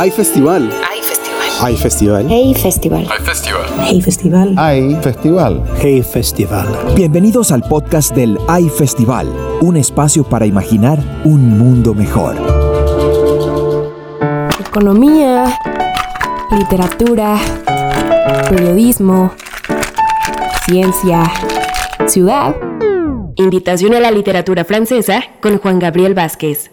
Hay festival. Hay festival. Hay festival. Hey Festival. Hay festival. Hey Festival. Hay festival. Hey Festival. Bienvenidos al podcast del AI Festival, un espacio para imaginar un mundo mejor. Economía, literatura, periodismo, ciencia, ciudad. Invitación a la literatura francesa con Juan Gabriel Vázquez.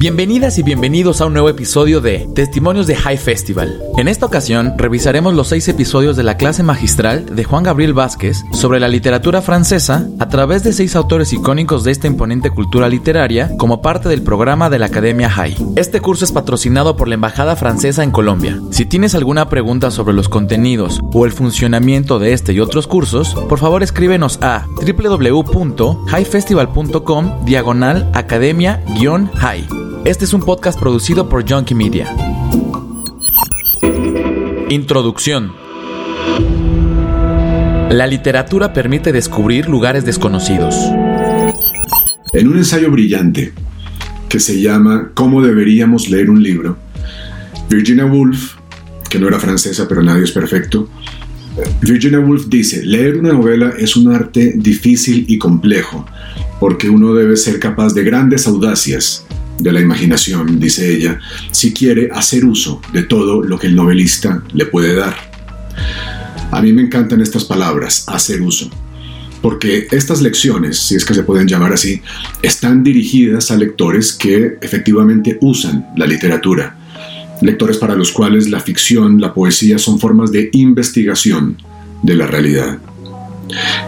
Bienvenidas y bienvenidos a un nuevo episodio de Testimonios de High Festival. En esta ocasión revisaremos los seis episodios de la clase magistral de Juan Gabriel Vázquez sobre la literatura francesa a través de seis autores icónicos de esta imponente cultura literaria como parte del programa de la Academia High. Este curso es patrocinado por la Embajada Francesa en Colombia. Si tienes alguna pregunta sobre los contenidos o el funcionamiento de este y otros cursos, por favor escríbenos a www.highfestival.com diagonal academia-high. Este es un podcast producido por Junkie Media. Introducción. La literatura permite descubrir lugares desconocidos. En un ensayo brillante que se llama Cómo deberíamos leer un libro, Virginia Woolf, que no era francesa pero nadie es perfecto, Virginia Woolf dice, leer una novela es un arte difícil y complejo, porque uno debe ser capaz de grandes audacias, de la imaginación, dice ella, si quiere hacer uso de todo lo que el novelista le puede dar. A mí me encantan estas palabras, hacer uso, porque estas lecciones, si es que se pueden llamar así, están dirigidas a lectores que efectivamente usan la literatura, lectores para los cuales la ficción, la poesía son formas de investigación de la realidad.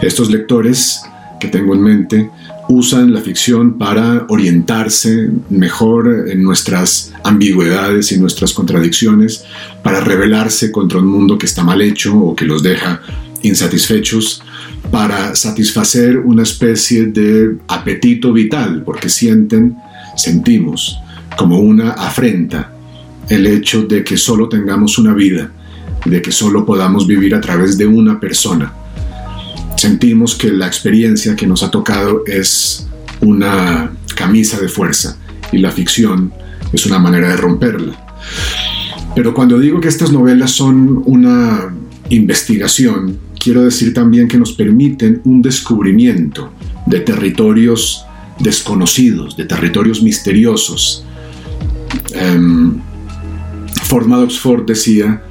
Estos lectores que tengo en mente usan la ficción para orientarse mejor en nuestras ambigüedades y nuestras contradicciones, para rebelarse contra un mundo que está mal hecho o que los deja insatisfechos, para satisfacer una especie de apetito vital, porque sienten, sentimos como una afrenta el hecho de que solo tengamos una vida, de que solo podamos vivir a través de una persona sentimos que la experiencia que nos ha tocado es una camisa de fuerza y la ficción es una manera de romperla. Pero cuando digo que estas novelas son una investigación, quiero decir también que nos permiten un descubrimiento de territorios desconocidos, de territorios misteriosos. Um, Ford decía,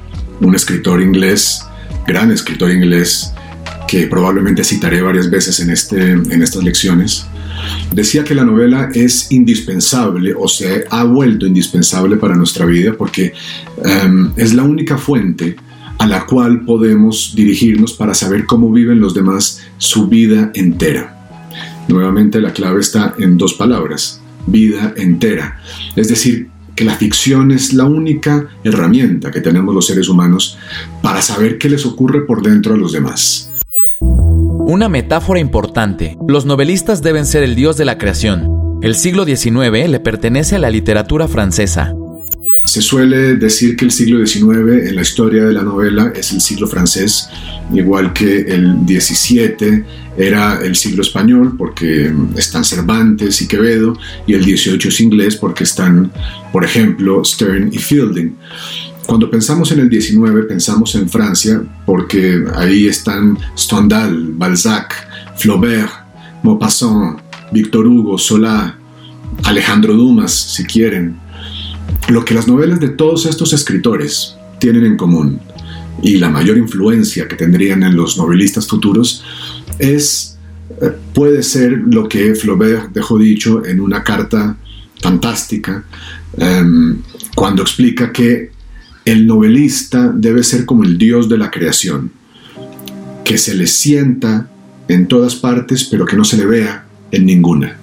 un escritor inglés, gran escritor inglés, que probablemente citaré varias veces en, este, en estas lecciones, decía que la novela es indispensable o se ha vuelto indispensable para nuestra vida porque um, es la única fuente a la cual podemos dirigirnos para saber cómo viven los demás su vida entera. Nuevamente la clave está en dos palabras, vida entera. Es decir, que la ficción es la única herramienta que tenemos los seres humanos para saber qué les ocurre por dentro a los demás. Una metáfora importante. Los novelistas deben ser el dios de la creación. El siglo XIX le pertenece a la literatura francesa. Se suele decir que el siglo XIX en la historia de la novela es el siglo francés, igual que el XVII era el siglo español porque están Cervantes y Quevedo, y el XVIII es inglés porque están, por ejemplo, Stern y Fielding. Cuando pensamos en el 19, pensamos en Francia, porque ahí están Stendhal, Balzac, Flaubert, Maupassant, Victor Hugo, Solá, Alejandro Dumas, si quieren. Lo que las novelas de todos estos escritores tienen en común, y la mayor influencia que tendrían en los novelistas futuros, es, eh, puede ser lo que Flaubert dejó dicho en una carta fantástica, em, cuando explica que el novelista debe ser como el dios de la creación, que se le sienta en todas partes, pero que no se le vea en ninguna.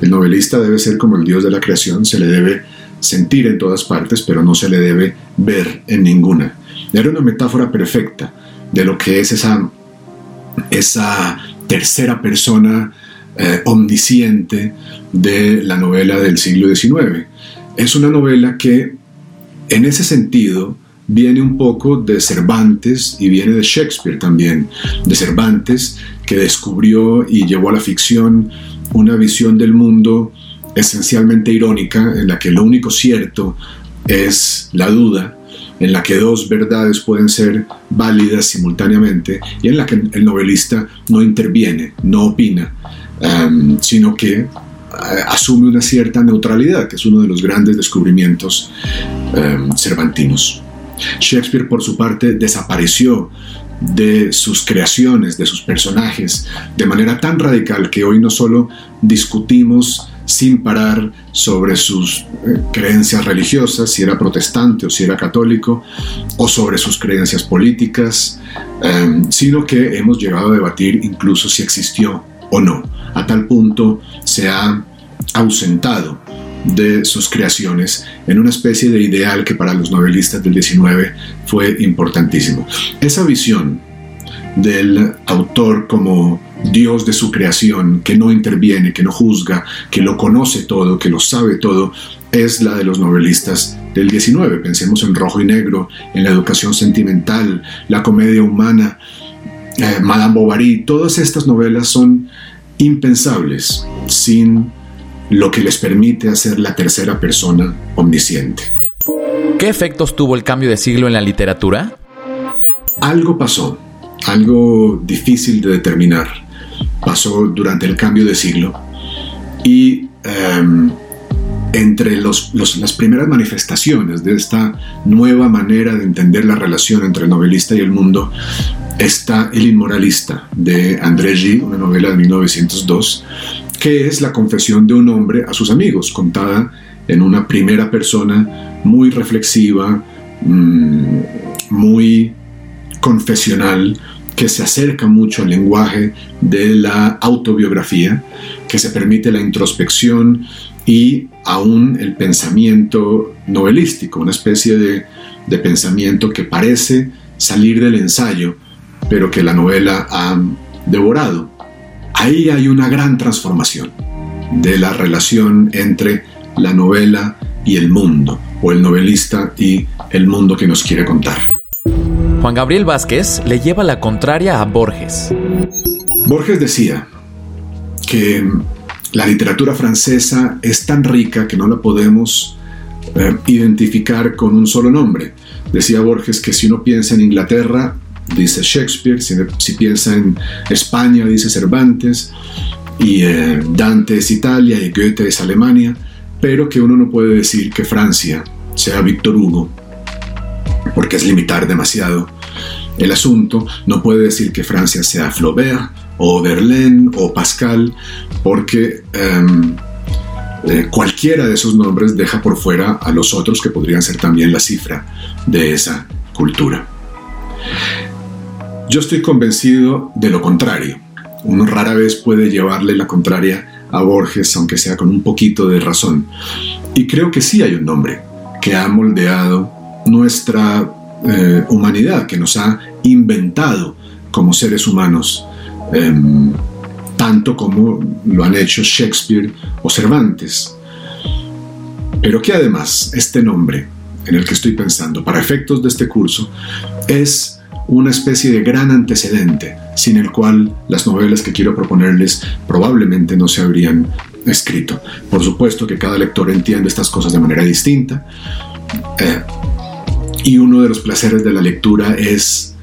El novelista debe ser como el dios de la creación, se le debe sentir en todas partes, pero no se le debe ver en ninguna. Era una metáfora perfecta de lo que es esa, esa tercera persona eh, omnisciente de la novela del siglo XIX. Es una novela que en ese sentido, viene un poco de Cervantes y viene de Shakespeare también, de Cervantes que descubrió y llevó a la ficción una visión del mundo esencialmente irónica, en la que lo único cierto es la duda, en la que dos verdades pueden ser válidas simultáneamente y en la que el novelista no interviene, no opina, em, sino que asume una cierta neutralidad, que es uno de los grandes descubrimientos em, cervantinos. Shakespeare, por su parte, desapareció de sus creaciones, de sus personajes, de manera tan radical que hoy no solo discutimos sin parar sobre sus eh, creencias religiosas, si era protestante o si era católico, o sobre sus creencias políticas, sino que hemos llegado a debatir incluso si existió o no. A tal punto se ha ausentado de sus creaciones en una especie de ideal que para los novelistas del 19 fue importantísimo. Esa visión del autor como Dios de su creación, que no interviene, que no juzga, que lo conoce todo, que lo sabe todo, es la de los novelistas del 19. Pensemos en Rojo y Negro, en la educación sentimental, la comedia humana, eh, Madame Bovary. Todas estas novelas son impensables sin lo que les permite hacer la tercera persona omnisciente. ¿Qué efectos tuvo el cambio de siglo en la literatura? Algo pasó, algo difícil de determinar pasó durante el cambio de siglo y em, entre las primeras manifestaciones de esta nueva manera de entender la relación entre el novelista y el mundo está El Inmoralista de André Gide, una novela de 1902, que es la confesión de un hombre a sus amigos, contada en una primera persona muy reflexiva, mm, muy confesional, que se acerca mucho al lenguaje de la autobiografía, que se permite la introspección y aún el pensamiento novelístico, una especie de, pensamiento que parece salir del ensayo, pero que la novela ha devorado. Ahí hay una gran transformación de la relación entre la novela y el mundo, o el novelista y el mundo que nos quiere contar. Juan Gabriel Vázquez le lleva la contraria a Borges. Borges decía que la literatura francesa es tan rica que no la podemos eh, identificar con un solo nombre. Decía Borges que si uno piensa en Inglaterra, dice Shakespeare, si, piensa en España, dice Cervantes, y eh, Dante es Italia y Goethe es Alemania, pero que uno no puede decir que Francia sea Víctor Hugo, porque es limitar demasiado el asunto, no puede decir que Francia sea Flaubert o Verlaine o Pascal, porque eh, cualquiera de esos nombres deja por fuera a los otros que podrían ser también la cifra de esa cultura. Yo estoy convencido de lo contrario. Uno rara vez puede llevarle la contraria a Borges, aunque sea con un poquito de razón. Y creo que sí hay un nombre que ha moldeado nuestra eh, humanidad que nos ha inventado como seres humanos, em, tanto como lo han hecho Shakespeare o Cervantes. Pero que además este nombre en el que estoy pensando, para efectos de este curso, es una especie de gran antecedente sin el cual las novelas que quiero proponerles probablemente no se habrían escrito. Por supuesto que cada lector entiende estas cosas de manera distinta. Eh, y uno de los placeres de la lectura es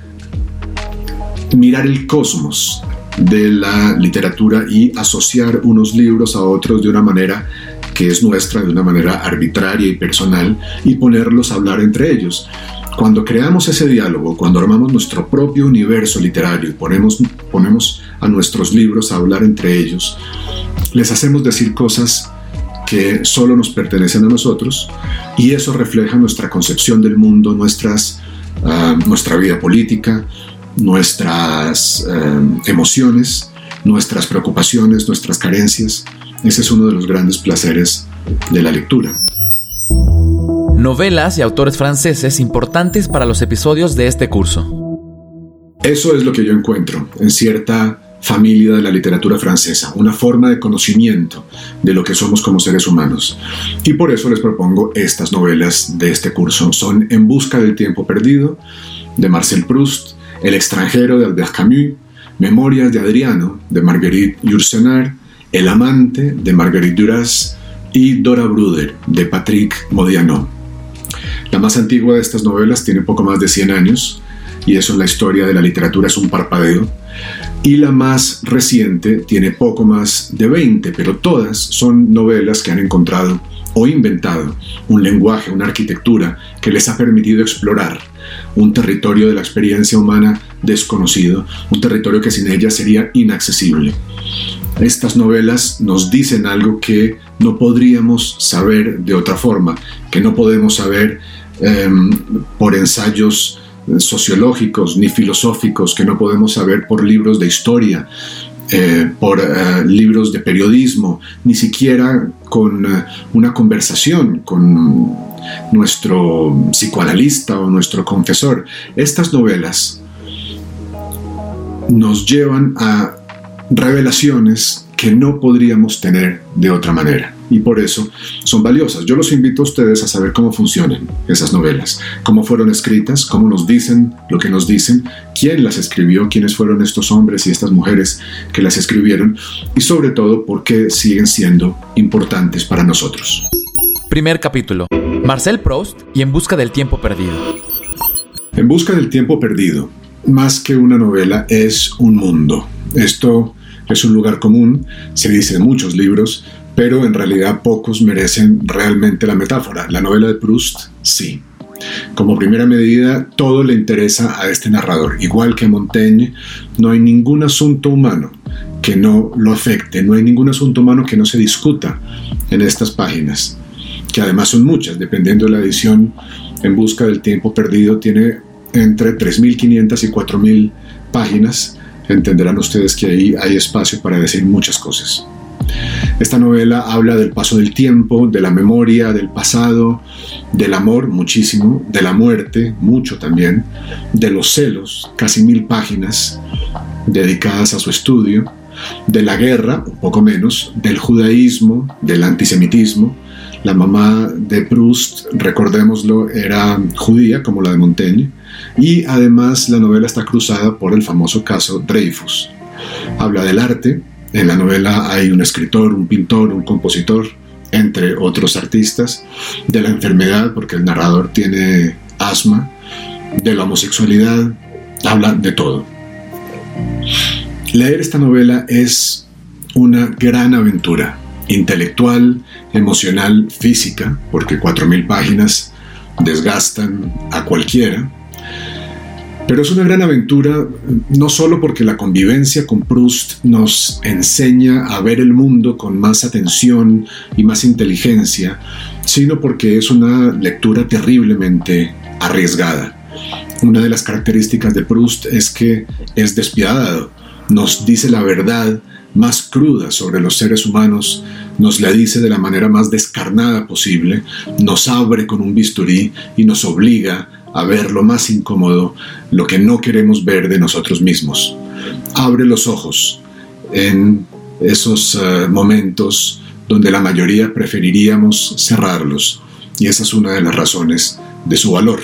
mirar el cosmos de la literatura y asociar unos libros a otros de una manera que es nuestra, de una manera arbitraria y personal, y ponerlos a hablar entre ellos. Cuando creamos ese diálogo, cuando armamos nuestro propio universo literario y ponemos, ponemos a nuestros libros a hablar entre ellos, les hacemos decir cosas que solo nos pertenecen a nosotros y eso refleja nuestra concepción del mundo, nuestras, ah, nuestra vida política, nuestras eh, emociones, nuestras preocupaciones, nuestras carencias. Ese es uno de los grandes placeres de la lectura. Novelas y autores franceses importantes para los episodios de este curso. Eso es lo que yo encuentro en cierta familia de la literatura francesa, una forma de conocimiento de lo que somos como seres humanos. Y por eso les propongo estas novelas de este curso. Son En busca del tiempo perdido, de Marcel Proust, El extranjero, de Albert Camus, Memorias de Adriano, de Marguerite Yourcenar, El amante, de Marguerite Duras, y Dora Bruder de Patrick Modiano. La más antigua de estas novelas tiene poco más de 100 años y eso en la historia de la literatura es un parpadeo. Y la más reciente tiene poco más de 20, pero todas son novelas que han encontrado o inventado un lenguaje, una arquitectura que les ha permitido explorar un territorio de la experiencia humana desconocido, un territorio que sin ella sería inaccesible. Estas novelas nos dicen algo que no podríamos saber de otra forma, que no podemos saber em, por ensayos sociológicos ni filosóficos, que no podemos saber por libros de historia, eh, por eh, libros de periodismo, ni siquiera con eh, una conversación con nuestro psicoanalista o nuestro confesor. Estas novelas nos llevan a revelaciones que no podríamos tener de otra manera y por eso son valiosas. Yo los invito a ustedes a saber cómo funcionan esas novelas, cómo fueron escritas, cómo nos dicen lo que nos dicen, quién las escribió, quiénes fueron estos hombres y estas mujeres que las escribieron y sobre todo por qué siguen siendo importantes para nosotros. Primer capítulo. Marcel Proust y En Busca del Tiempo Perdido. En Busca del Tiempo Perdido, más que una novela, es un mundo. Esto es un lugar común, se dice en muchos libros, pero en realidad pocos merecen realmente la metáfora. La novela de Proust, sí. Como primera medida, todo le interesa a este narrador. Igual que Montaigne, no hay ningún asunto humano que no lo afecte, no hay ningún asunto humano que no se discuta en estas páginas, que además son muchas, dependiendo de la edición en busca del tiempo perdido, tiene entre 3.500 y 4.000 páginas. Entenderán ustedes que ahí hay espacio para decir muchas cosas. Esta novela habla del paso del tiempo, de la memoria, del pasado, del amor muchísimo, de la muerte mucho también, de los celos, casi mil páginas dedicadas a su estudio, de la guerra, un poco menos, del judaísmo, del antisemitismo. La mamá de Proust, recordémoslo, era judía como la de Montaigne, y además la novela está cruzada por el famoso caso Dreyfus. Habla del arte, en la novela hay un escritor, un pintor, un compositor, entre otros artistas, de la enfermedad, porque el narrador tiene asma, de la homosexualidad, habla de todo. Leer esta novela es una gran aventura, intelectual, emocional, física, porque 4.000 páginas desgastan a cualquiera, pero es una gran aventura no solo porque la convivencia con Proust nos enseña a ver el mundo con más atención y más inteligencia, sino porque es una lectura terriblemente arriesgada. Una de las características de Proust es que es despiadado, nos dice la verdad más cruda sobre los seres humanos, nos la dice de la manera más descarnada posible, nos abre con un bisturí y nos obliga a ver lo más incómodo, lo que no queremos ver de nosotros mismos. Abre los ojos en esos eh, momentos donde la mayoría preferiríamos cerrarlos, y esa es una de las razones de su valor.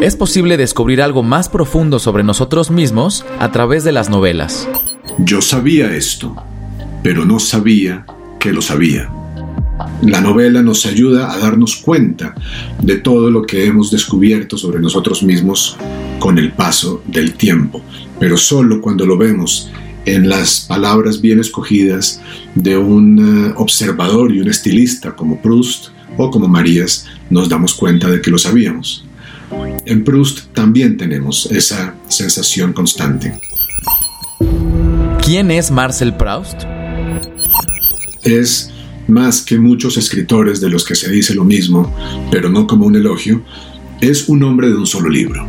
Es posible descubrir algo más profundo sobre nosotros mismos a través de las novelas. Yo sabía esto, pero no sabía que lo sabía. La novela nos ayuda a darnos cuenta de todo lo que hemos descubierto sobre nosotros mismos con el paso del tiempo, pero solo cuando lo vemos en las palabras bien escogidas de un eh, observador y un estilista como Proust o como Marías, nos damos cuenta de que lo sabíamos. En Proust también tenemos esa sensación constante. ¿Quién es Marcel Proust? Es más que muchos escritores de los que se dice lo mismo, pero no como un elogio, es un hombre de un solo libro.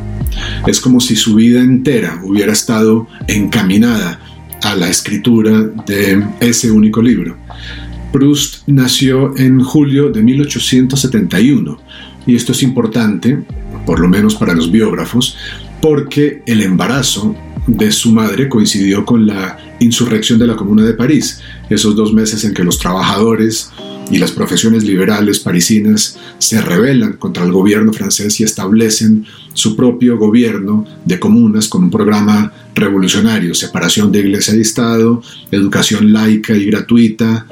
Es como si su vida entera hubiera estado encaminada a la escritura de ese único libro. Proust nació en julio de 1871 y esto es importante, por lo menos para los biógrafos, porque el embarazo de su madre coincidió con la insurrección de la Comuna de París, esos dos meses en que los trabajadores y las profesiones liberales parisinas se rebelan contra el gobierno francés y establecen su propio gobierno de comunas con un programa revolucionario, separación de iglesia y Estado, educación laica y gratuita,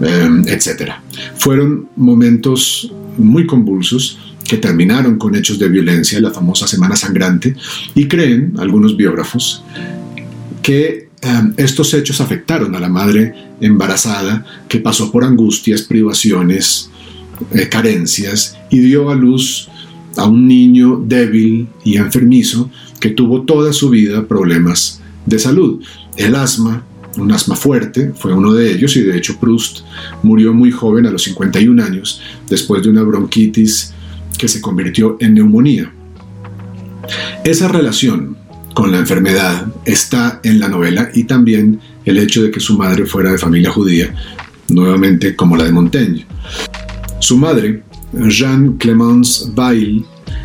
eh, etc. Fueron momentos muy convulsos que terminaron con hechos de violencia, la famosa Semana Sangrante, y creen algunos biógrafos que estos hechos afectaron a la madre embarazada que pasó por angustias, privaciones, eh, carencias y dio a luz a un niño débil y enfermizo que tuvo toda su vida problemas de salud. El asma, un asma fuerte, fue uno de ellos y de hecho Proust murió muy joven a los 51 años después de una bronquitis que se convirtió en neumonía. Esa relación con la enfermedad está en la novela y también el hecho de que su madre fuera de familia judía, nuevamente como la de Montaigne. Su madre, Jeanne Clémence Weil,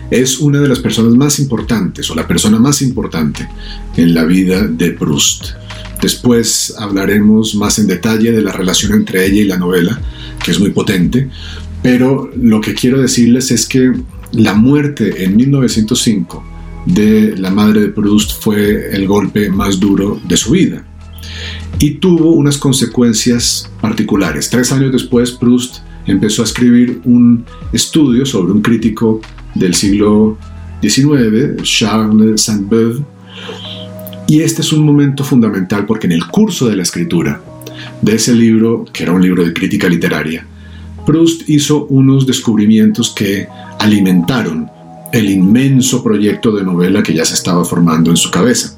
es una de las personas más importantes o la persona más importante en la vida de Proust. Después hablaremos más en detalle de la relación entre ella y la novela, que es muy potente, pero lo que quiero decirles es que la muerte en 1905 de la madre de Proust fue el golpe más duro de su vida y tuvo unas consecuencias particulares. Tres años después, Proust empezó a escribir un estudio sobre un crítico del siglo XIX, Charles Saint-Beuve, y este es un momento fundamental porque en el curso de la escritura de ese libro, que era un libro de crítica literaria, Proust hizo unos descubrimientos que alimentaron el inmenso proyecto de novela que ya se estaba formando en su cabeza.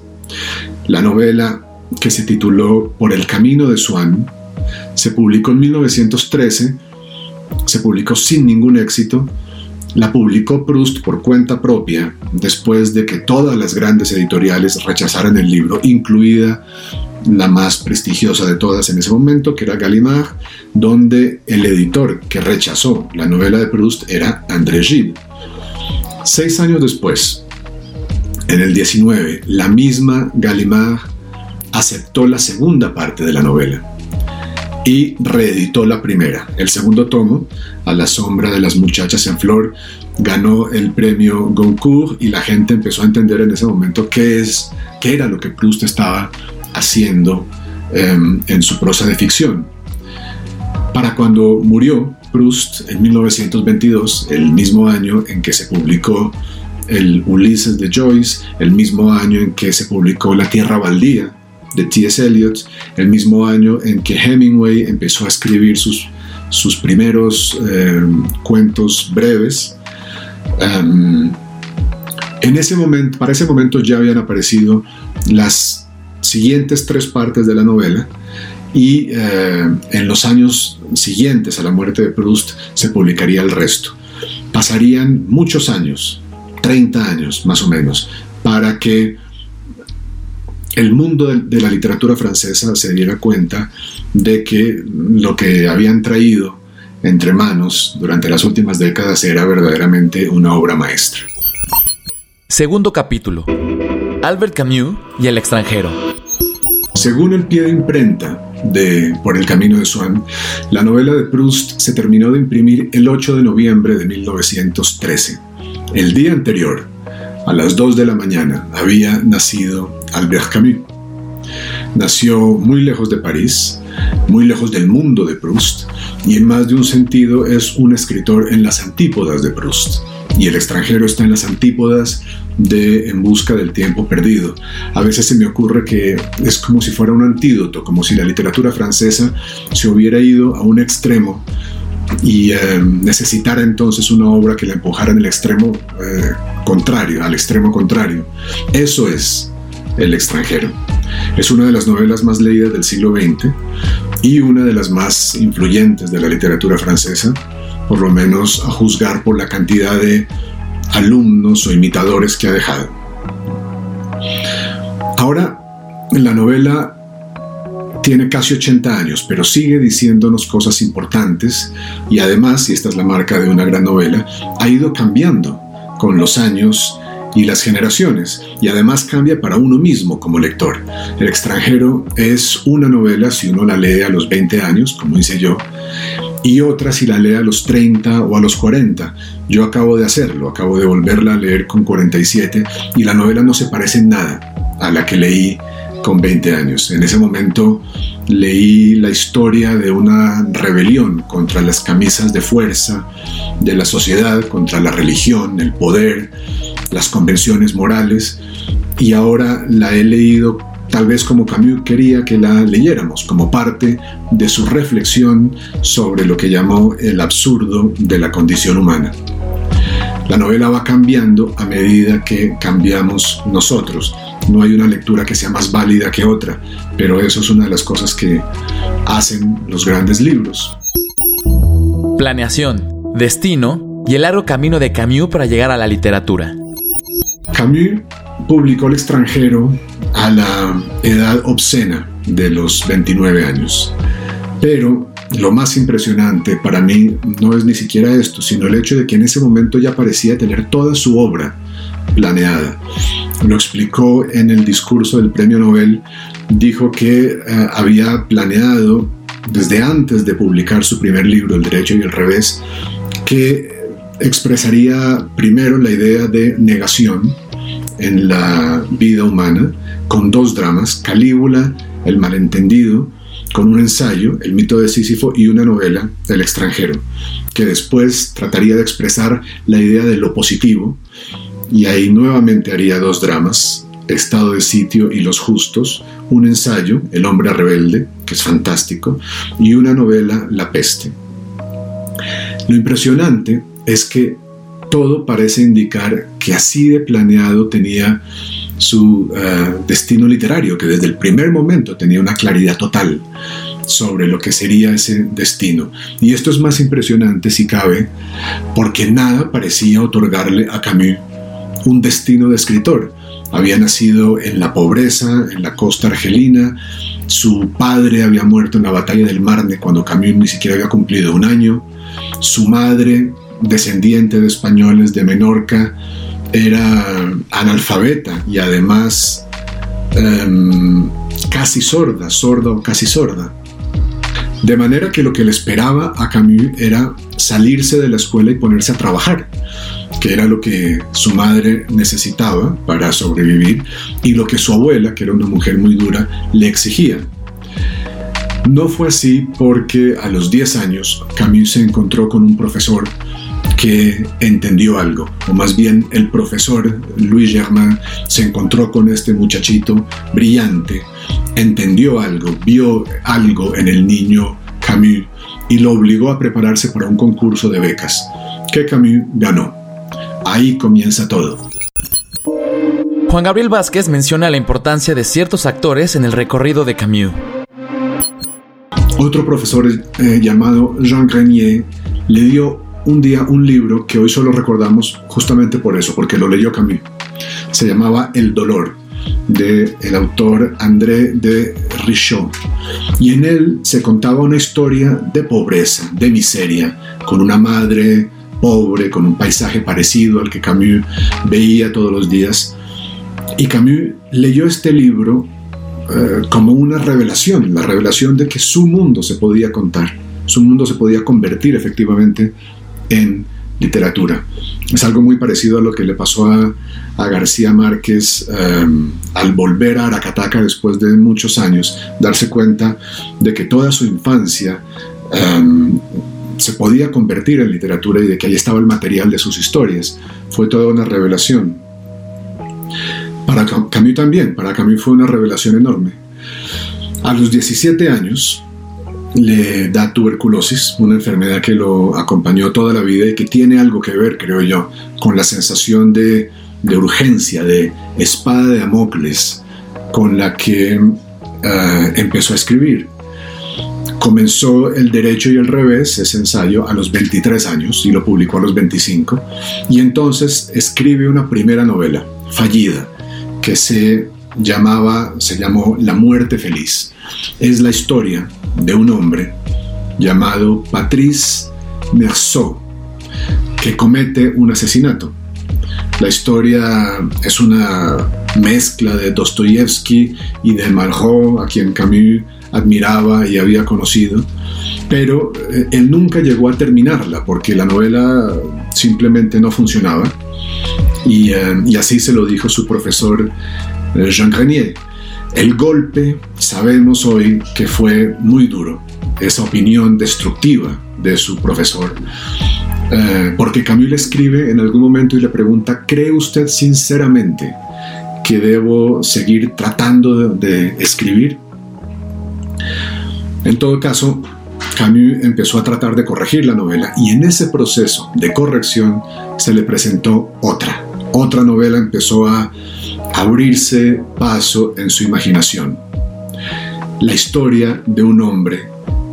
La novela que se tituló Por el camino de Swann se publicó en 1913, se publicó sin ningún éxito, la publicó Proust por cuenta propia después de que todas las grandes editoriales rechazaran el libro, incluida la más prestigiosa de todas en ese momento, que era Gallimard, donde el editor que rechazó la novela de Proust era André Gide. Seis años después, en el 19, la misma Gallimard aceptó la segunda parte de la novela y reeditó la primera. El segundo tomo, A la sombra de las muchachas en flor, ganó el premio Goncourt y la gente empezó a entender en ese momento qué, es, qué era lo que Proust estaba haciendo em, en su prosa de ficción. Para cuando murió Proust en 1922, el mismo año en que se publicó el Ulises de Joyce, el mismo año en que se publicó La Tierra Baldía de T.S. Eliot, el mismo año en que Hemingway empezó a escribir sus, sus primeros em, cuentos breves. Em, en ese momento, para ese momento ya habían aparecido las siguientes tres partes de la novela y eh, en los años siguientes a la muerte de Proust se publicaría el resto. Pasarían muchos años, 30 años más o menos, para que el mundo de, la literatura francesa se diera cuenta de que lo que habían traído entre manos durante las últimas décadas era verdaderamente una obra maestra. Segundo capítulo. Albert Camus y el extranjero. Según el pie de imprenta de Por el Camino de Swann, la novela de Proust se terminó de imprimir el 8 de noviembre de 1913. El día anterior, a las 2 de la mañana, había nacido Albert Camus. Nació muy lejos de París, muy lejos del mundo de Proust, y en más de un sentido es un escritor en las antípodas de Proust y el extranjero está en las antípodas de En busca del tiempo perdido. A veces se me ocurre que es como si fuera un antídoto, como si la literatura francesa se hubiera ido a un extremo y eh, necesitara entonces una obra que la empujara en el extremo eh, contrario, al extremo contrario. Eso es El extranjero. Es una de las novelas más leídas del siglo XX y una de las más influyentes de la literatura francesa por lo menos a juzgar por la cantidad de alumnos o imitadores que ha dejado. Ahora, la novela tiene casi 80 años, pero sigue diciéndonos cosas importantes y además, y esta es la marca de una gran novela, ha ido cambiando con los años y las generaciones, y además cambia para uno mismo como lector. El extranjero es una novela si uno la lee a los 20 años, como hice yo, y otra si la lee a los 30 o a los 40. Yo acabo de hacerlo, acabo de volverla a leer con 47 y la novela no se parece en nada a la que leí con 20 años. En ese momento leí la historia de una rebelión contra las camisas de fuerza de la sociedad, contra la religión, el poder, las convenciones morales, y ahora la he leído tal vez como Camus quería que la leyéramos, como parte de su reflexión sobre lo que llamó el absurdo de la condición humana. La novela va cambiando a medida que cambiamos nosotros. No hay una lectura que sea más válida que otra, pero eso es una de las cosas que hacen los grandes libros. Planeación, destino y el largo camino de Camus para llegar a la literatura. Camus publicó El extranjero a la edad obscena de los 29 años. Pero lo más impresionante para mí no es ni siquiera esto, sino el hecho de que en ese momento ya parecía tener toda su obra planeada. Lo explicó en el discurso del premio Nobel, dijo que eh, había planeado desde antes de publicar su primer libro, El Derecho y el Revés, que expresaría primero la idea de negación en la vida humana, con dos dramas, Calígula, El malentendido, con un ensayo, El mito de Sísifo, y una novela, El extranjero, que después trataría de expresar la idea de lo positivo, y ahí nuevamente haría dos dramas, Estado de sitio y Los justos, un ensayo, El hombre rebelde, que es fantástico, y una novela, La peste. Lo impresionante es que todo parece indicar que así de planeado tenía su eh, destino literario, que desde el primer momento tenía una claridad total sobre lo que sería ese destino. Y esto es más impresionante si cabe, porque nada parecía otorgarle a Camus un destino de escritor. Había nacido en la pobreza, en la costa argelina, su padre había muerto en la batalla del Marne cuando Camus ni siquiera había cumplido un año, su madre descendiente de españoles de Menorca, era analfabeta y además em, casi sorda, sorda o casi sorda. De manera que lo que le esperaba a Camus era salirse de la escuela y ponerse a trabajar, que era lo que su madre necesitaba para sobrevivir y lo que su abuela, que era una mujer muy dura, le exigía. No fue así porque a los 10 años Camus se encontró con un profesor que entendió algo, o más bien el profesor Louis Germain se encontró con este muchachito brillante, entendió algo, vio algo en el niño Camus y lo obligó a prepararse para un concurso de becas, que Camus ganó. Ahí comienza todo. Juan Gabriel Vázquez menciona la importancia de ciertos actores en el recorrido de Camus. Otro profesor eh, llamado Jean Grenier le dio un día un libro que hoy solo recordamos justamente por eso, porque lo leyó Camus. Se llamaba El dolor, de el autor André de Richaud. Y en él se contaba una historia de pobreza, de miseria, con una madre pobre, con un paisaje parecido al que Camus veía todos los días. Y Camus leyó este libro eh, como una revelación, la revelación de que su mundo se podía contar, su mundo se podía convertir efectivamente literatura. Es algo muy parecido a lo que le pasó a, García Márquez em, al volver a Aracataca después de muchos años, darse cuenta de que toda su infancia em, se podía convertir en literatura y de que ahí estaba el material de sus historias. Fue toda una revelación. Para Camus también, para Camus fue una revelación enorme. A los 17 años, le da tuberculosis, una enfermedad que lo acompañó toda la vida y que tiene algo que ver, creo yo, con la sensación de, urgencia, de espada de Damocles con la que eh, empezó a escribir. Comenzó El Derecho y el Revés, ese ensayo, a los 23 años y lo publicó a los 25. Y entonces escribe una primera novela, fallida, que se llamaba, se llamó La muerte feliz. Es la historia de un hombre llamado Patrice Merceau, que comete un asesinato. La historia es una mezcla de Dostoyevsky y de Margot, a quien Camus admiraba y había conocido, pero eh, él nunca llegó a terminarla porque la novela simplemente no funcionaba y, eh, y así se lo dijo su profesor eh, Jean Grenier El golpe sabemos hoy que fue muy duro, esa opinión destructiva de su profesor, eh, porque Camus le escribe en algún momento y le pregunta, ¿cree usted sinceramente que debo seguir tratando de, de escribir? En todo caso, Camus empezó a tratar de corregir la novela y en ese proceso de corrección se le presentó otra. Otra novela empezó a abrirse paso en su imaginación. La historia de un hombre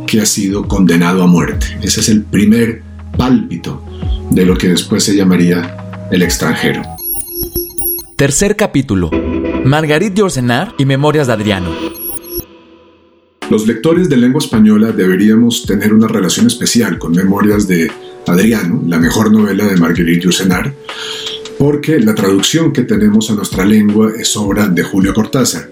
que ha sido condenado a muerte. Ese es el primer pálpito de lo que después se llamaría el extranjero. Tercer capítulo. Marguerite Yourcenar y Memorias de Adriano. Los lectores de lengua española deberíamos tener una relación especial con Memorias de Adriano, la mejor novela de Marguerite Yourcenar, porque la traducción que tenemos a nuestra lengua es obra de Julio Cortázar.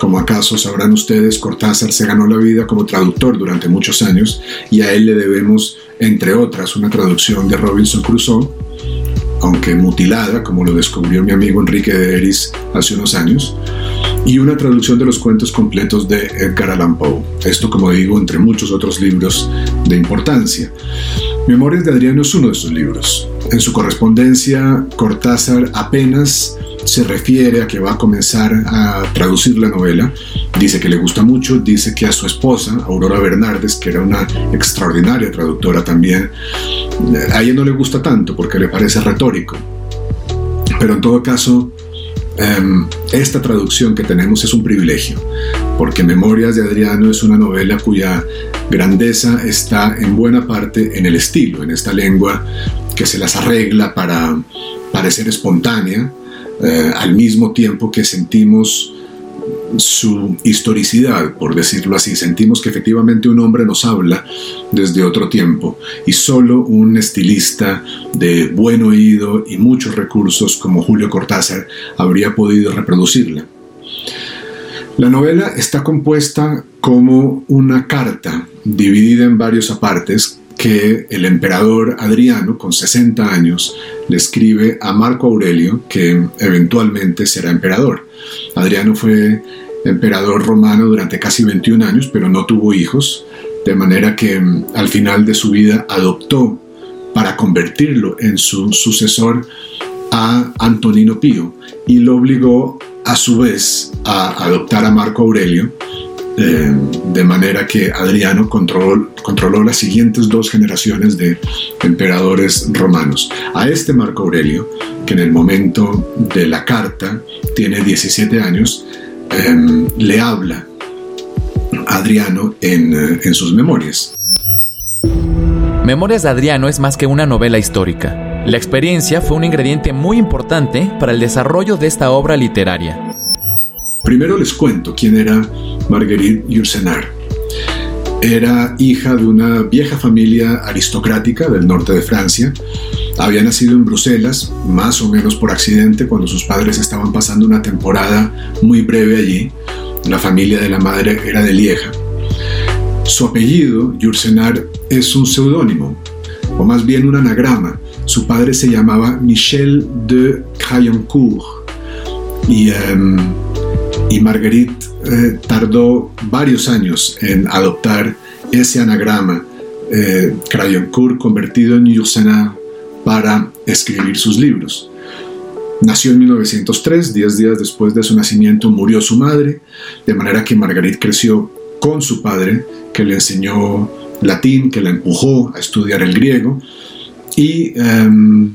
Como acaso sabrán ustedes, Cortázar se ganó la vida como traductor durante muchos años y a él le debemos, entre otras, una traducción de Robinson Crusoe, aunque mutilada, como lo descubrió mi amigo Enrique de Eris hace unos años, y una traducción de los cuentos completos de Edgar Allan Poe. Esto, como digo, entre muchos otros libros de importancia. Memorias de Adriano es uno de sus libros. En su correspondencia, Cortázar apenas se refiere a que va a comenzar a traducir la novela. Dice que le gusta mucho, dice que a su esposa, Aurora Bernardes, que era una extraordinaria traductora también, a ella no le gusta tanto porque le parece retórico. Pero en todo caso, Em, esta traducción que tenemos es un privilegio, porque Memorias de Adriano es una novela cuya grandeza está en buena parte en el estilo, en esta lengua que se las arregla para parecer espontánea, eh, al mismo tiempo que sentimos su historicidad, por decirlo así. Sentimos que efectivamente un hombre nos habla desde otro tiempo y solo un estilista de buen oído y muchos recursos como Julio Cortázar habría podido reproducirla. La novela está compuesta como una carta dividida en varios apartes que el emperador Adriano, con 60 años, le escribe a Marco Aurelio, que eventualmente será emperador. Adriano fue emperador romano durante casi 21 años, pero no tuvo hijos, de manera que mm, al final de su vida adoptó para convertirlo en su sucesor a Antonino Pío y lo obligó a su vez a adoptar a Marco Aurelio, eh, de manera que Adriano controló, controló las siguientes dos generaciones de emperadores romanos. A este Marco Aurelio, que en el momento de la carta tiene 17 años, Em, le habla Adriano en, eh, en sus memorias. Memorias de Adriano es más que una novela histórica. La experiencia fue un ingrediente muy importante para el desarrollo de esta obra literaria. Primero les cuento quién era Marguerite Yourcenar. Era hija de una vieja familia aristocrática del norte de Francia. Había nacido en Bruselas, más o menos por accidente, cuando sus padres estaban pasando una temporada muy breve allí. La familia de la madre era de Lieja. Su apellido, Yourcenar, es un seudónimo, o más bien un anagrama. Su padre se llamaba Michel de Crayancourt y, um, Marguerite eh, tardó varios años en adoptar ese anagrama, eh, convertido en Yourcenar para escribir sus libros. Nació en 1903, diez días después de su nacimiento murió su madre, de manera que Marguerite creció con su padre, que le enseñó latín, que la empujó a estudiar el griego, y em,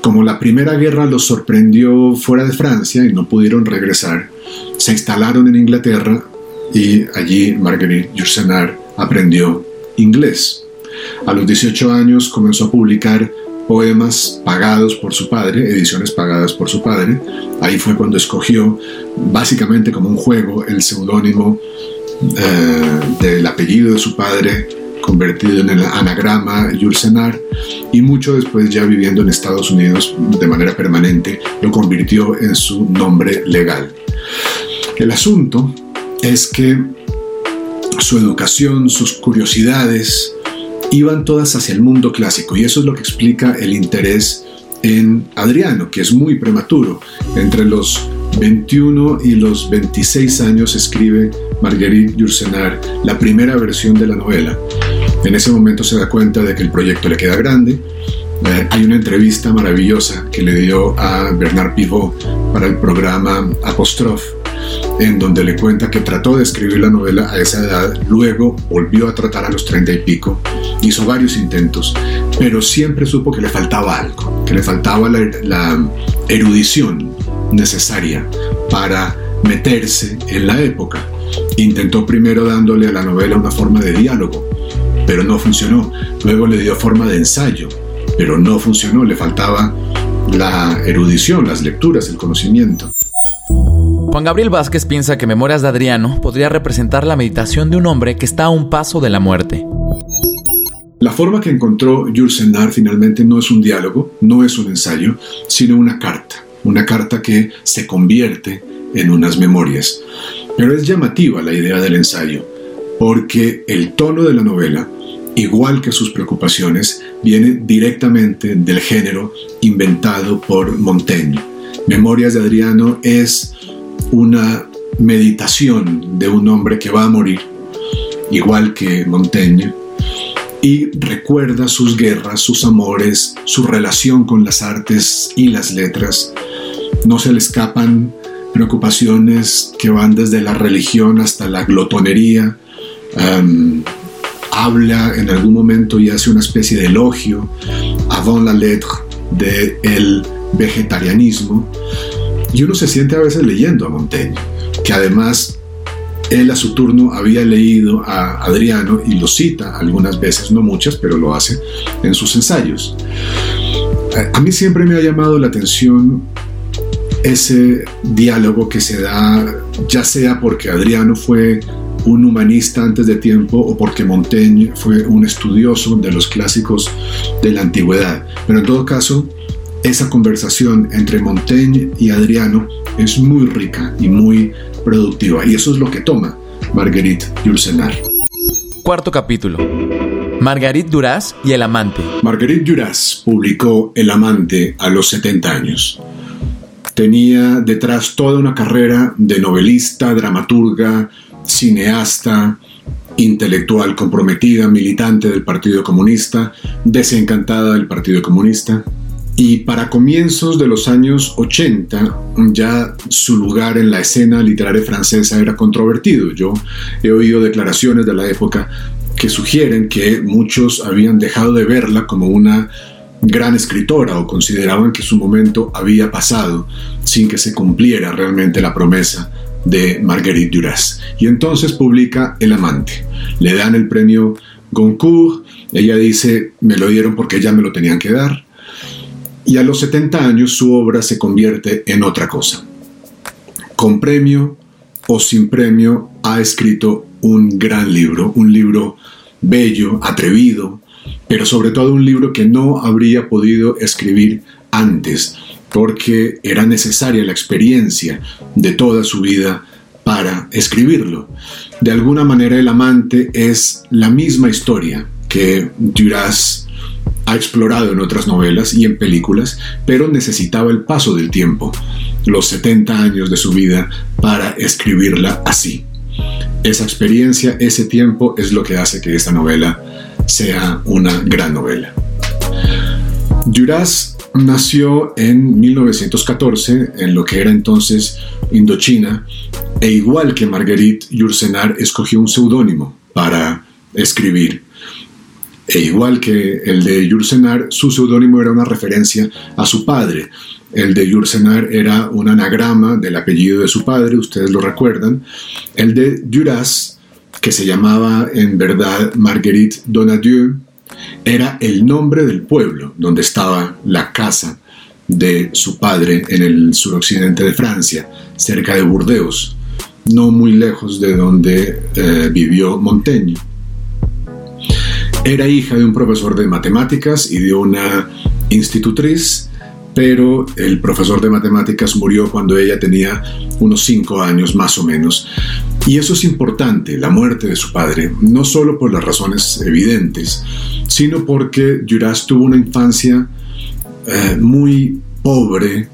como la Primera Guerra los sorprendió fuera de Francia y no pudieron regresar, se instalaron en Inglaterra y allí Marguerite Yourcenar aprendió inglés. A los 18 años comenzó a publicar poemas pagados por su padre, ediciones pagadas por su padre. Ahí fue cuando escogió, básicamente como un juego, el seudónimo eh, del apellido de su padre, convertido en el anagrama Yursenar, y mucho después, ya viviendo en Estados Unidos de manera permanente, lo convirtió en su nombre legal. El asunto es que su educación, sus curiosidades, iban todas hacia el mundo clásico y eso es lo que explica el interés en Adriano, que es muy prematuro. Entre los 21 y los 26 años escribe Marguerite Yourcenar la primera versión de la novela. En ese momento se da cuenta de que el proyecto le queda grande. Eh, hay una entrevista maravillosa que le dio a Bernard Pivot para el programa Apostrophe, en donde le cuenta que trató de escribir la novela a esa edad, luego volvió a tratar a los treinta y pico, hizo varios intentos, pero siempre supo que le faltaba algo, que le faltaba la erudición necesaria para meterse en la época. Intentó primero dándole a la novela una forma de diálogo, pero no funcionó. Luego le dio forma de ensayo, pero no funcionó. Le faltaba la erudición, las lecturas, el conocimiento. Juan Gabriel Vázquez piensa que Memorias de Adriano podría representar la meditación de un hombre que está a un paso de la muerte. La forma que encontró Jules finalmente no es un diálogo, no es un ensayo, sino una carta una carta que se convierte en unas memorias. Pero es llamativa la idea del ensayo, porque el tono de la novela, igual que sus preocupaciones, viene directamente del género inventado por Montaigne. Memorias de Adriano es una meditación de un hombre que va a morir, igual que Montaigne, y recuerda sus guerras, sus amores, su relación con las artes y las letras, no se le escapan preocupaciones que van desde la religión hasta la glotonería. habla en algún momento y hace una especie de elogio avant la lettre del el vegetarianismo. Y uno se siente a veces leyendo a Montaigne, que además él a su turno había leído a Adriano y lo cita algunas veces, no muchas, pero lo hace en sus ensayos. A mí siempre me ha llamado la atención ese diálogo que se da, ya sea porque Adriano fue un humanista antes de tiempo o porque Montaigne fue un estudioso de los clásicos de la antigüedad. Pero en todo caso, esa conversación entre Montaigne y Adriano es muy rica y muy productiva. Y eso es lo que toma Marguerite Yourcenar. Cuarto capítulo. Marguerite Duras y el amante. Marguerite Duras publicó El amante a los 70 años tenía detrás toda una carrera de novelista, dramaturga, cineasta, intelectual comprometida, militante del Partido Comunista, desencantada del Partido Comunista. Y para comienzos de los años 80, ya su lugar en la escena literaria francesa era controvertido. Yo he oído declaraciones de la época que sugieren que muchos habían dejado de verla como una gran escritora o consideraban que su momento había pasado sin que se cumpliera realmente la promesa de Marguerite Duras. Y entonces publica El amante. Le dan el premio Goncourt, ella dice, me lo dieron porque ya me lo tenían que dar. Y a los 70 años su obra se convierte en otra cosa. Con premio o sin premio ha escrito un gran libro, un libro bello, atrevido, pero sobre todo un libro que no habría podido escribir antes, porque era necesaria la experiencia de toda su vida para escribirlo. De alguna manera el amante es la misma historia que Duras ha explorado en otras novelas y en películas, pero necesitaba el paso del tiempo, los 70 años de su vida, para escribirla así. Esa experiencia, ese tiempo es lo que hace que esta novela sea una gran novela. Duras nació en 1914 en lo que era entonces Indochina e igual que Marguerite Yourcenar escogió un seudónimo para escribir. E igual que el de Yourcenar, su seudónimo era una referencia a su padre. El de Yourcenar era un anagrama del apellido de su padre, ustedes lo recuerdan. El de Duras que se llamaba en verdad Marguerite Donadieu, era el nombre del pueblo donde estaba la casa de su padre en el suroccidente de Francia, cerca de Burdeos, no muy lejos de donde eh, vivió Montaigne. Era hija de un profesor de matemáticas y de una institutriz pero el profesor de matemáticas murió cuando ella tenía unos cinco años más o menos. Y eso es importante, la muerte de su padre, no solo por las razones evidentes, sino porque Duras tuvo una infancia eh, muy pobre,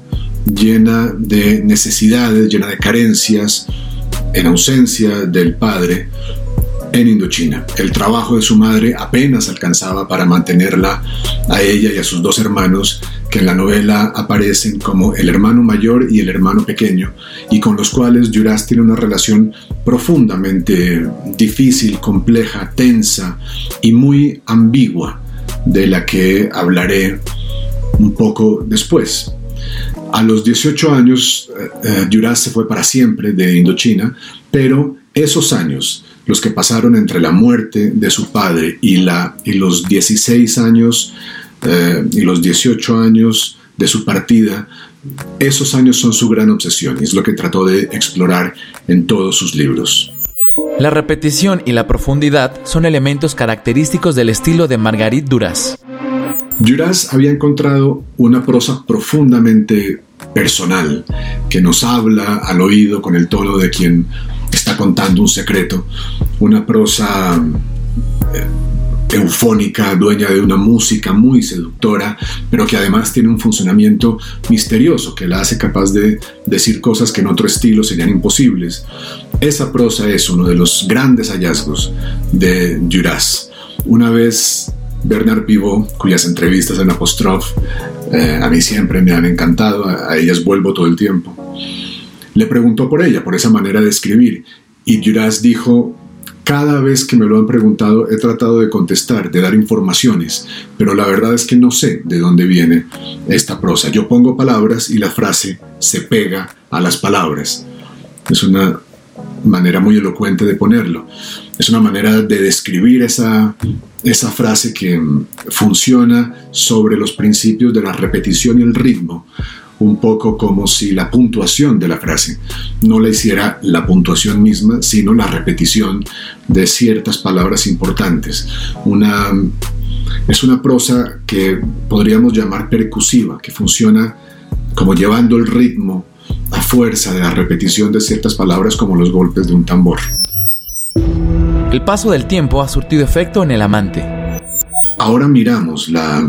llena de necesidades, llena de carencias, en ausencia del padre en Indochina. El trabajo de su madre apenas alcanzaba para mantenerla a ella y a sus dos hermanos, que en la novela aparecen como el hermano mayor y el hermano pequeño, y con los cuales Duras tiene una relación profundamente difícil, compleja, tensa y muy ambigua, de la que hablaré un poco después. A los 18 años, eh, eh se fue para siempre de Indochina, pero esos años, los que pasaron entre la muerte de su padre y, la, y los 16 años eh, y los 18 años de su partida, esos años son su gran obsesión y es lo que trató de explorar en todos sus libros. La repetición y la profundidad son elementos característicos del estilo de Marguerite Duras. Duras había encontrado una prosa profundamente personal, que nos habla al oído con el tono de quien contando un secreto, una prosa eh, eufónica, dueña de una música muy seductora, pero que además tiene un funcionamiento misterioso que la hace capaz de decir cosas que en otro estilo serían imposibles. Esa prosa es uno de los grandes hallazgos de Duras. Una vez Bernard Pivot, cuyas entrevistas en Apostrophe eh, a mí siempre me han encantado, a, ellas vuelvo todo el tiempo. Le preguntó por ella, por esa manera de escribir, y Duras dijo, cada vez que me lo han preguntado he tratado de contestar, de dar informaciones, pero la verdad es que no sé de dónde viene esta prosa. Yo pongo palabras y la frase se pega a las palabras. Es una manera muy elocuente de ponerlo. Es una manera de describir esa, esa frase que funciona sobre los principios de la repetición y el ritmo, un poco como si la puntuación de la frase no la hiciera la puntuación misma, sino la repetición de ciertas palabras importantes. Una, es una prosa que podríamos llamar percusiva, que funciona como llevando el ritmo a fuerza de la repetición de ciertas palabras como los golpes de un tambor. El paso del tiempo ha surtido efecto en el amante. Ahora miramos la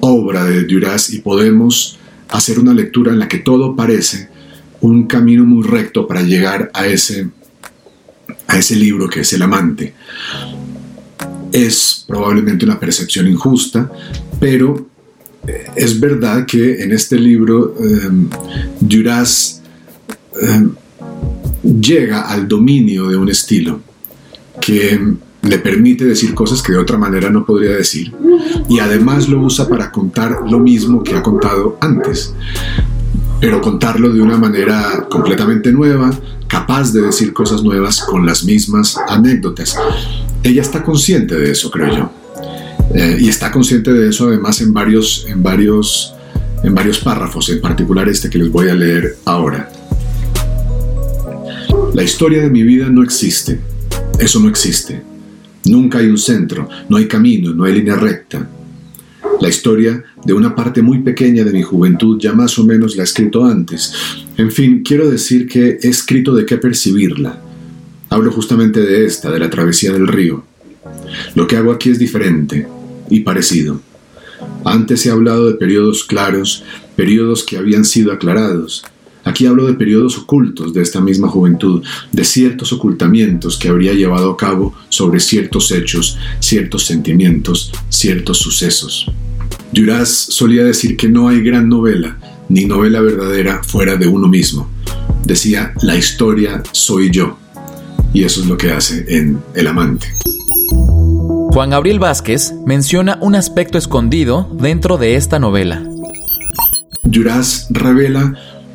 obra de Duras y podemos hacer una lectura en la que todo parece un camino muy recto para llegar a ese, a ese libro que es El amante. Es probablemente una percepción injusta, pero eh, es verdad que en este libro eh, Duras eh, llega al dominio de un estilo que le permite decir cosas que de otra manera no podría decir y además lo usa para contar lo mismo que ha contado antes, pero contarlo de una manera completamente nueva, capaz de decir cosas nuevas con las mismas anécdotas. Ella está consciente de eso, creo yo. Eh, y está consciente de eso además en varios, en, varios, en varios párrafos, en particular este que les voy a leer ahora. La historia de mi vida no existe. Eso no existe. Nunca hay un centro, no hay camino, no hay línea recta. La historia de una parte muy pequeña de mi juventud ya más o menos la he escrito antes. En fin, quiero decir que he escrito de qué percibirla. Hablo justamente de esta, de la travesía del río. Lo que hago aquí es diferente y parecido. Antes he hablado de periodos claros, periodos que habían sido aclarados, Aquí hablo de periodos ocultos de esta misma juventud, de ciertos ocultamientos que habría llevado a cabo sobre ciertos hechos, ciertos sentimientos, ciertos sucesos. Duras solía decir que no hay gran novela, ni novela verdadera fuera de uno mismo. Decía, la historia soy yo. Y eso es lo que hace en El amante. Juan Gabriel Vázquez menciona un aspecto escondido dentro de esta novela. Duras revela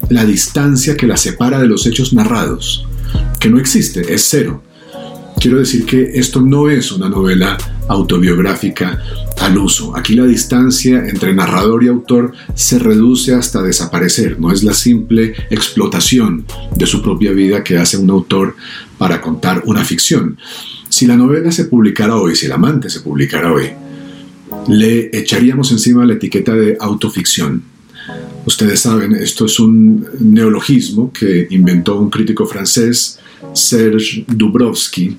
la distancia que la separa de los hechos narrados, que no existe, es cero. Quiero decir que esto no es una novela autobiográfica al uso. Aquí la distancia entre narrador y autor se reduce hasta desaparecer. No es la simple explotación de su propia vida que hace un autor para contar una ficción. Si la novela se publicara hoy, si el amante se publicara hoy, le echaríamos encima la etiqueta de autoficción Ustedes saben, esto es un neologismo que inventó un crítico francés, Serge Dubrovsky,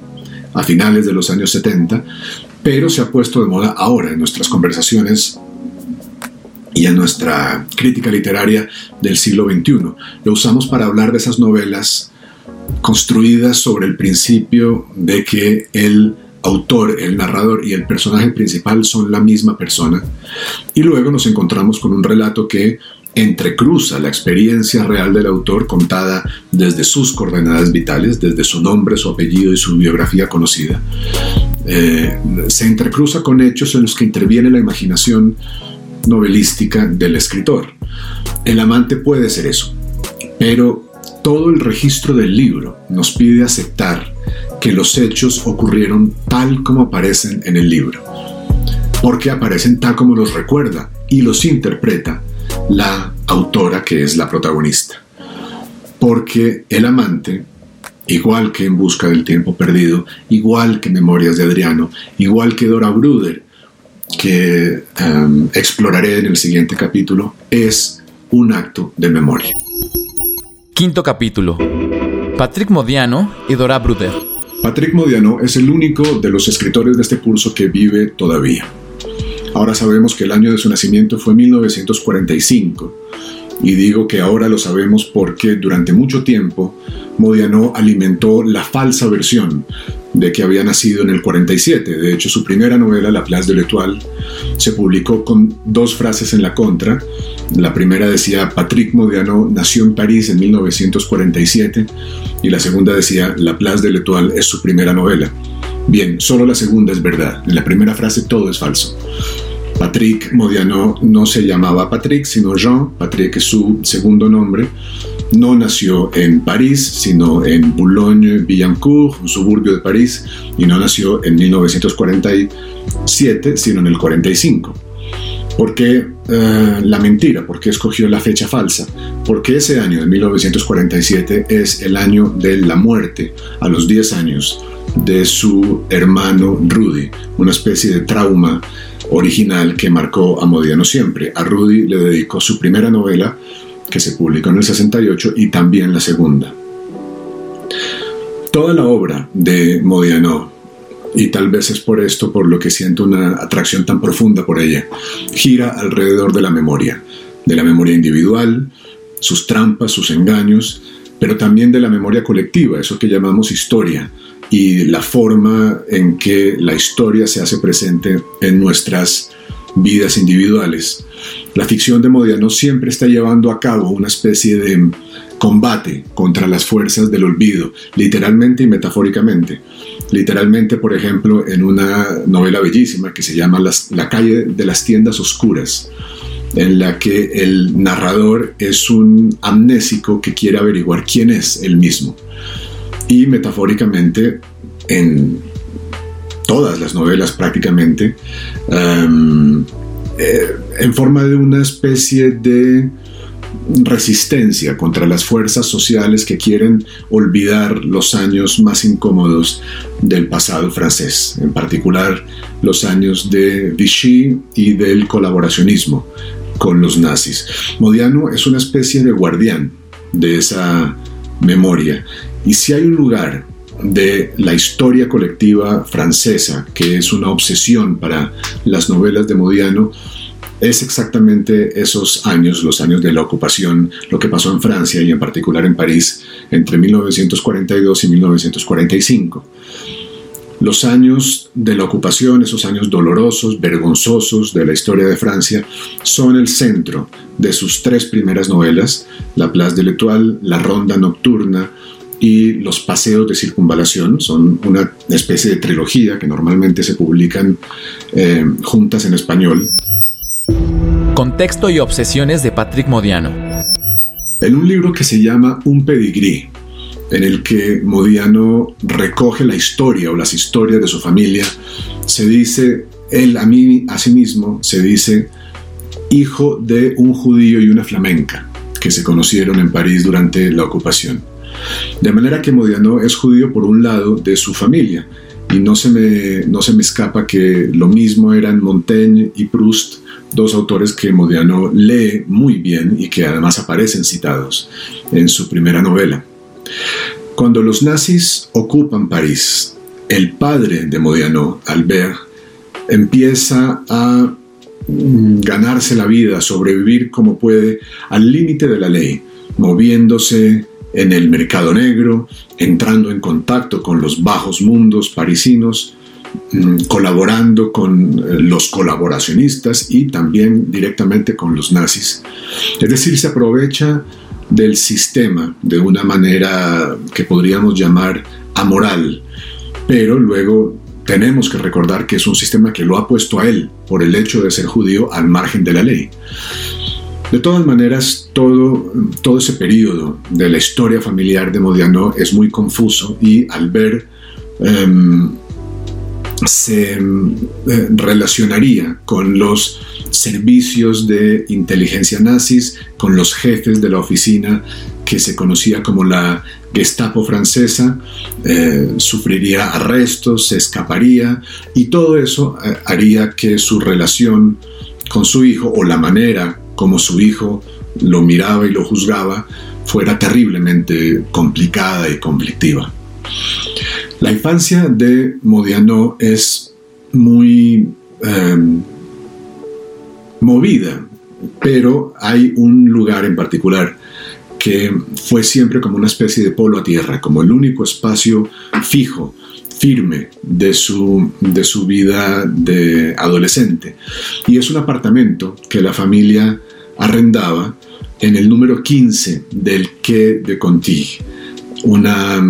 a finales de los años 70, pero se ha puesto de moda ahora en nuestras conversaciones y en nuestra crítica literaria del siglo XXI. Lo usamos para hablar de esas novelas construidas sobre el principio de que el autor, el narrador y el personaje principal son la misma persona. Y luego nos encontramos con un relato que entrecruza la experiencia real del autor contada desde sus coordenadas vitales, desde su nombre, su apellido y su biografía conocida. Eh, se entrecruza con hechos en los que interviene la imaginación novelística del escritor. El amante puede ser eso, pero todo el registro del libro nos pide aceptar que los hechos ocurrieron tal como aparecen en el libro, porque aparecen tal como los recuerda y los interpreta la autora que es la protagonista. Porque el amante, igual que En Busca del Tiempo Perdido, igual que Memorias de Adriano, igual que Dora Bruder, que em, exploraré en el siguiente capítulo, es un acto de memoria. Quinto capítulo. Patrick Modiano y Dora Bruder. Patrick Modiano es el único de los escritores de este curso que vive todavía. Ahora sabemos que el año de su nacimiento fue 1945. Y digo que ahora lo sabemos porque durante mucho tiempo Modiano alimentó la falsa versión de que había nacido en el 47. De hecho, su primera novela, La Place de l'Étoile, se publicó con dos frases en la contra. La primera decía, Patrick Modiano nació en París en 1947 y la segunda decía, La Place de l'Étoile es su primera novela. Bien, solo la segunda es verdad. En la primera frase todo es falso. Patrick Modiano no se llamaba Patrick, sino Jean. Patrick es su segundo nombre. No nació en París, sino en Boulogne-Billancourt, un suburbio de París, y no nació en 1947, sino en el 45. ¿Por qué eh, la mentira? ¿Por qué escogió la fecha falsa? Porque ese año de 1947 es el año de la muerte, a los 10 años, de su hermano Rudy, una especie de trauma original que marcó a Modiano siempre. A Rudy le dedicó su primera novela, que se publicó en el 68, y también la segunda. Toda la obra de Modiano, y tal vez es por esto por lo que siento una atracción tan profunda por ella, gira alrededor de la memoria, de la memoria individual, sus trampas, sus engaños, pero también de la memoria colectiva, eso que llamamos historia, y la forma en que la historia se hace presente en nuestras vidas individuales. La ficción de Modiano siempre está llevando a cabo una especie de combate contra las fuerzas del olvido, literalmente y metafóricamente. Literalmente, por ejemplo, en una novela bellísima que se llama La calle de las tiendas oscuras, en la que el narrador es un amnésico que quiere averiguar quién es él mismo y metafóricamente en todas las novelas prácticamente, em, eh, en forma de una especie de resistencia contra las fuerzas sociales que quieren olvidar los años más incómodos del pasado francés, en particular los años de Vichy y del colaboracionismo con los nazis. Modiano es una especie de guardián de esa memoria y si hay un lugar de la historia colectiva francesa, que es una obsesión para las novelas de Modiano, es exactamente esos años, los años de la ocupación, lo que pasó en Francia y en particular en París entre 1942 y 1945. Los años de la ocupación, esos años dolorosos, vergonzosos de la historia de Francia, son el centro de sus tres primeras novelas, La Place de l'Étoile, La Ronda Nocturna y Los Paseos de Circunvalación. Son una especie de trilogía que normalmente se publican eh, juntas en español. Contexto y obsesiones de Patrick Modiano. En un libro que se llama Un pedigrí, en el que Modiano recoge la historia o las historias de su familia, se dice, él a mí, a sí mismo, se dice, hijo de un judío y una flamenca, que se conocieron en París durante la ocupación. De manera que Modiano es judío por un lado de su familia, y no se me, no se me escapa que lo mismo eran Montaigne y Proust, dos autores que Modiano lee muy bien y que además aparecen citados en su primera novela. Cuando los nazis ocupan París, el padre de Modiano, Albert, empieza a ganarse la vida, sobrevivir como puede al límite de la ley, moviéndose en el mercado negro, entrando en contacto con los bajos mundos parisinos, mm, colaborando con eh, los colaboracionistas y también directamente con los nazis. Es decir, se aprovecha del sistema de una manera que podríamos llamar amoral, pero luego tenemos que recordar que es un sistema que lo ha puesto a él por el hecho de ser judío al margen de la ley. De todas maneras, todo, todo ese periodo de la historia familiar de Modiano es muy confuso y al ver em, se eh, relacionaría con los servicios de inteligencia nazis, con los jefes de la oficina que se conocía como la Gestapo francesa, eh, sufriría arrestos, se escaparía y todo eso eh, haría que su relación con su hijo o la manera como su hijo lo miraba y lo juzgaba fuera terriblemente complicada y conflictiva. La infancia de Modiano es muy em, movida, pero hay un lugar en particular que fue siempre como una especie de polo a tierra, como el único espacio fijo, firme de su, de su vida de adolescente. Y es un apartamento que la familia arrendaba en el número 15 del Quai de Conti, una,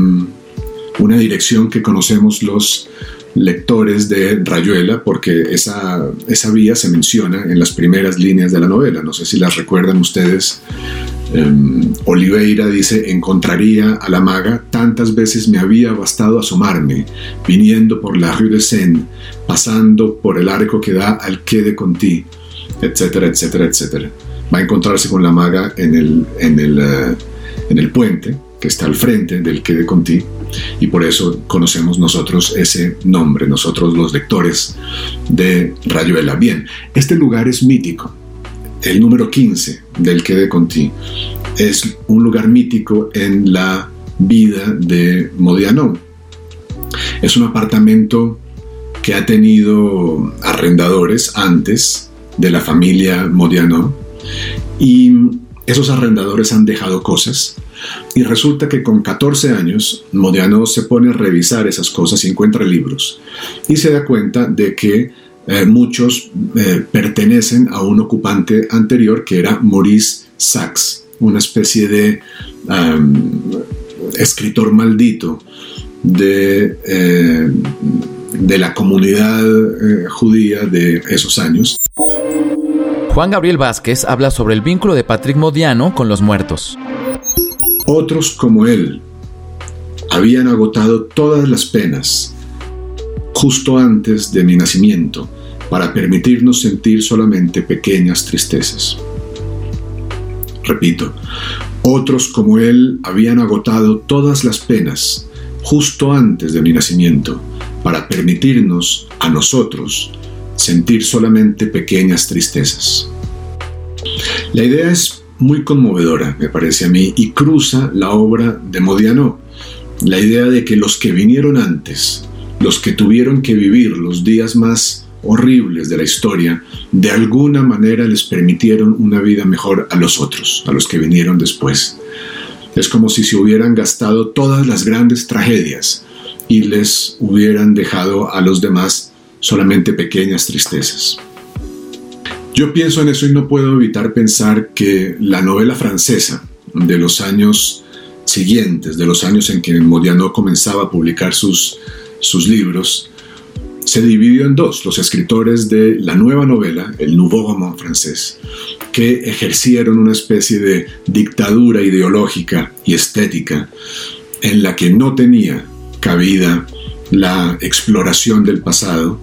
una dirección que conocemos los lectores de Rayuela, porque esa, esa vía se menciona en las primeras líneas de la novela. No sé si las recuerdan ustedes. Em, Oliveira dice, encontraría a la maga, tantas veces me había bastado asomarme, viniendo por la Rue de Seine, pasando por el arco que da al Quai de Conti, etcétera, etcétera, etcétera va a encontrarse con la maga en el, en el, eh, en el puente que está al frente del que de Conti y por eso conocemos nosotros ese nombre, nosotros los lectores de Rayuela. Bien, este lugar es mítico. El número 15 del que de Conti es un lugar mítico en la vida de Modiano. Es un apartamento que ha tenido arrendadores antes de la familia Modiano y esos arrendadores han dejado cosas. Y resulta que con 14 años, Modiano se pone a revisar esas cosas y encuentra libros. Y se da cuenta de que eh, muchos eh, pertenecen a un ocupante anterior que era Maurice Sachs, una especie de escritor maldito de, eh, de la comunidad judía de esos años. Juan Gabriel Vázquez habla sobre el vínculo de Patrick Modiano con los muertos. Otros como él habían agotado todas las penas justo antes de mi nacimiento para permitirnos sentir solamente pequeñas tristezas. Repito, otros como él habían agotado todas las penas justo antes de mi nacimiento para permitirnos a nosotros sentir solamente pequeñas tristezas. La idea es muy conmovedora, me parece a mí, y cruza la obra de Modiano. La idea de que los que vinieron antes, los que tuvieron que vivir los días más horribles de la historia, de alguna manera les permitieron una vida mejor a los otros, a los que vinieron después. Es como si se hubieran gastado todas las grandes tragedias y les hubieran dejado a los demás solamente pequeñas tristezas. Yo pienso en eso y no puedo evitar pensar que la novela francesa de los años siguientes, de los años en que Modiano comenzaba a publicar sus, sus libros, se dividió en dos, los escritores de la nueva novela, el Nouveau Roman francés, que ejercieron una especie de dictadura ideológica y estética en la que no tenía cabida la exploración del pasado,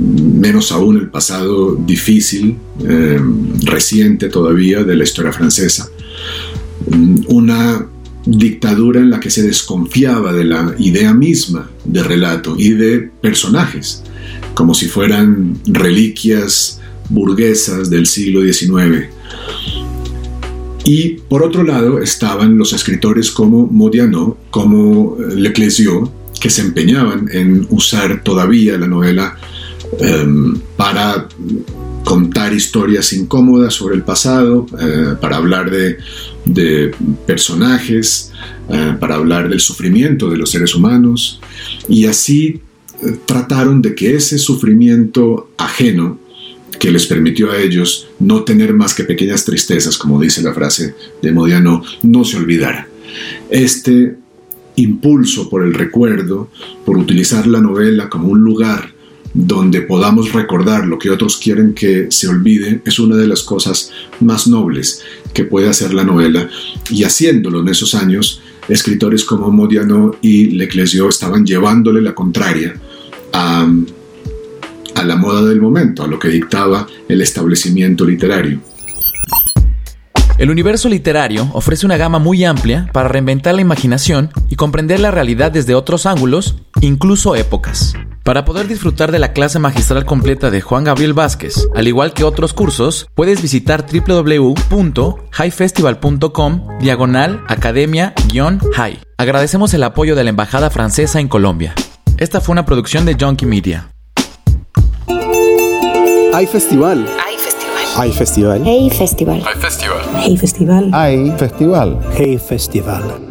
menos aún el pasado difícil, eh, reciente todavía de la historia francesa. Mm, una dictadura en la que se desconfiaba de la idea misma de relato y de personajes, como si fueran reliquias burguesas del siglo XIX. Y por otro lado estaban los escritores como Modiano, como Leclésio, que se empeñaban en usar todavía la novela Em, para contar historias incómodas sobre el pasado, eh, para hablar de, personajes, eh, para hablar del sufrimiento de los seres humanos. Y así eh, trataron de que ese sufrimiento ajeno, que les permitió a ellos no tener más que pequeñas tristezas, como dice la frase de Modiano, no se olvidara. Este impulso por el recuerdo, por utilizar la novela como un lugar donde podamos recordar lo que otros quieren que se olvide, es una de las cosas más nobles que puede hacer la novela. Y haciéndolo en esos años, escritores como Modiano y Leclésio estaban llevándole la contraria a, a la moda del momento, a lo que dictaba el establecimiento literario. El universo literario ofrece una gama muy amplia para reinventar la imaginación y comprender la realidad desde otros ángulos, incluso épocas. Para poder disfrutar de la clase magistral completa de Juan Gabriel Vázquez, al igual que otros cursos, puedes visitar www.highfestival.com diagonal academia-high. Agradecemos el apoyo de la Embajada Francesa en Colombia. Esta fue una producción de Junkie Media. Hay festival. Hay festival. Hay festival. Hey festival. Hay festival. Hey festival. Hay festival. Hey festival.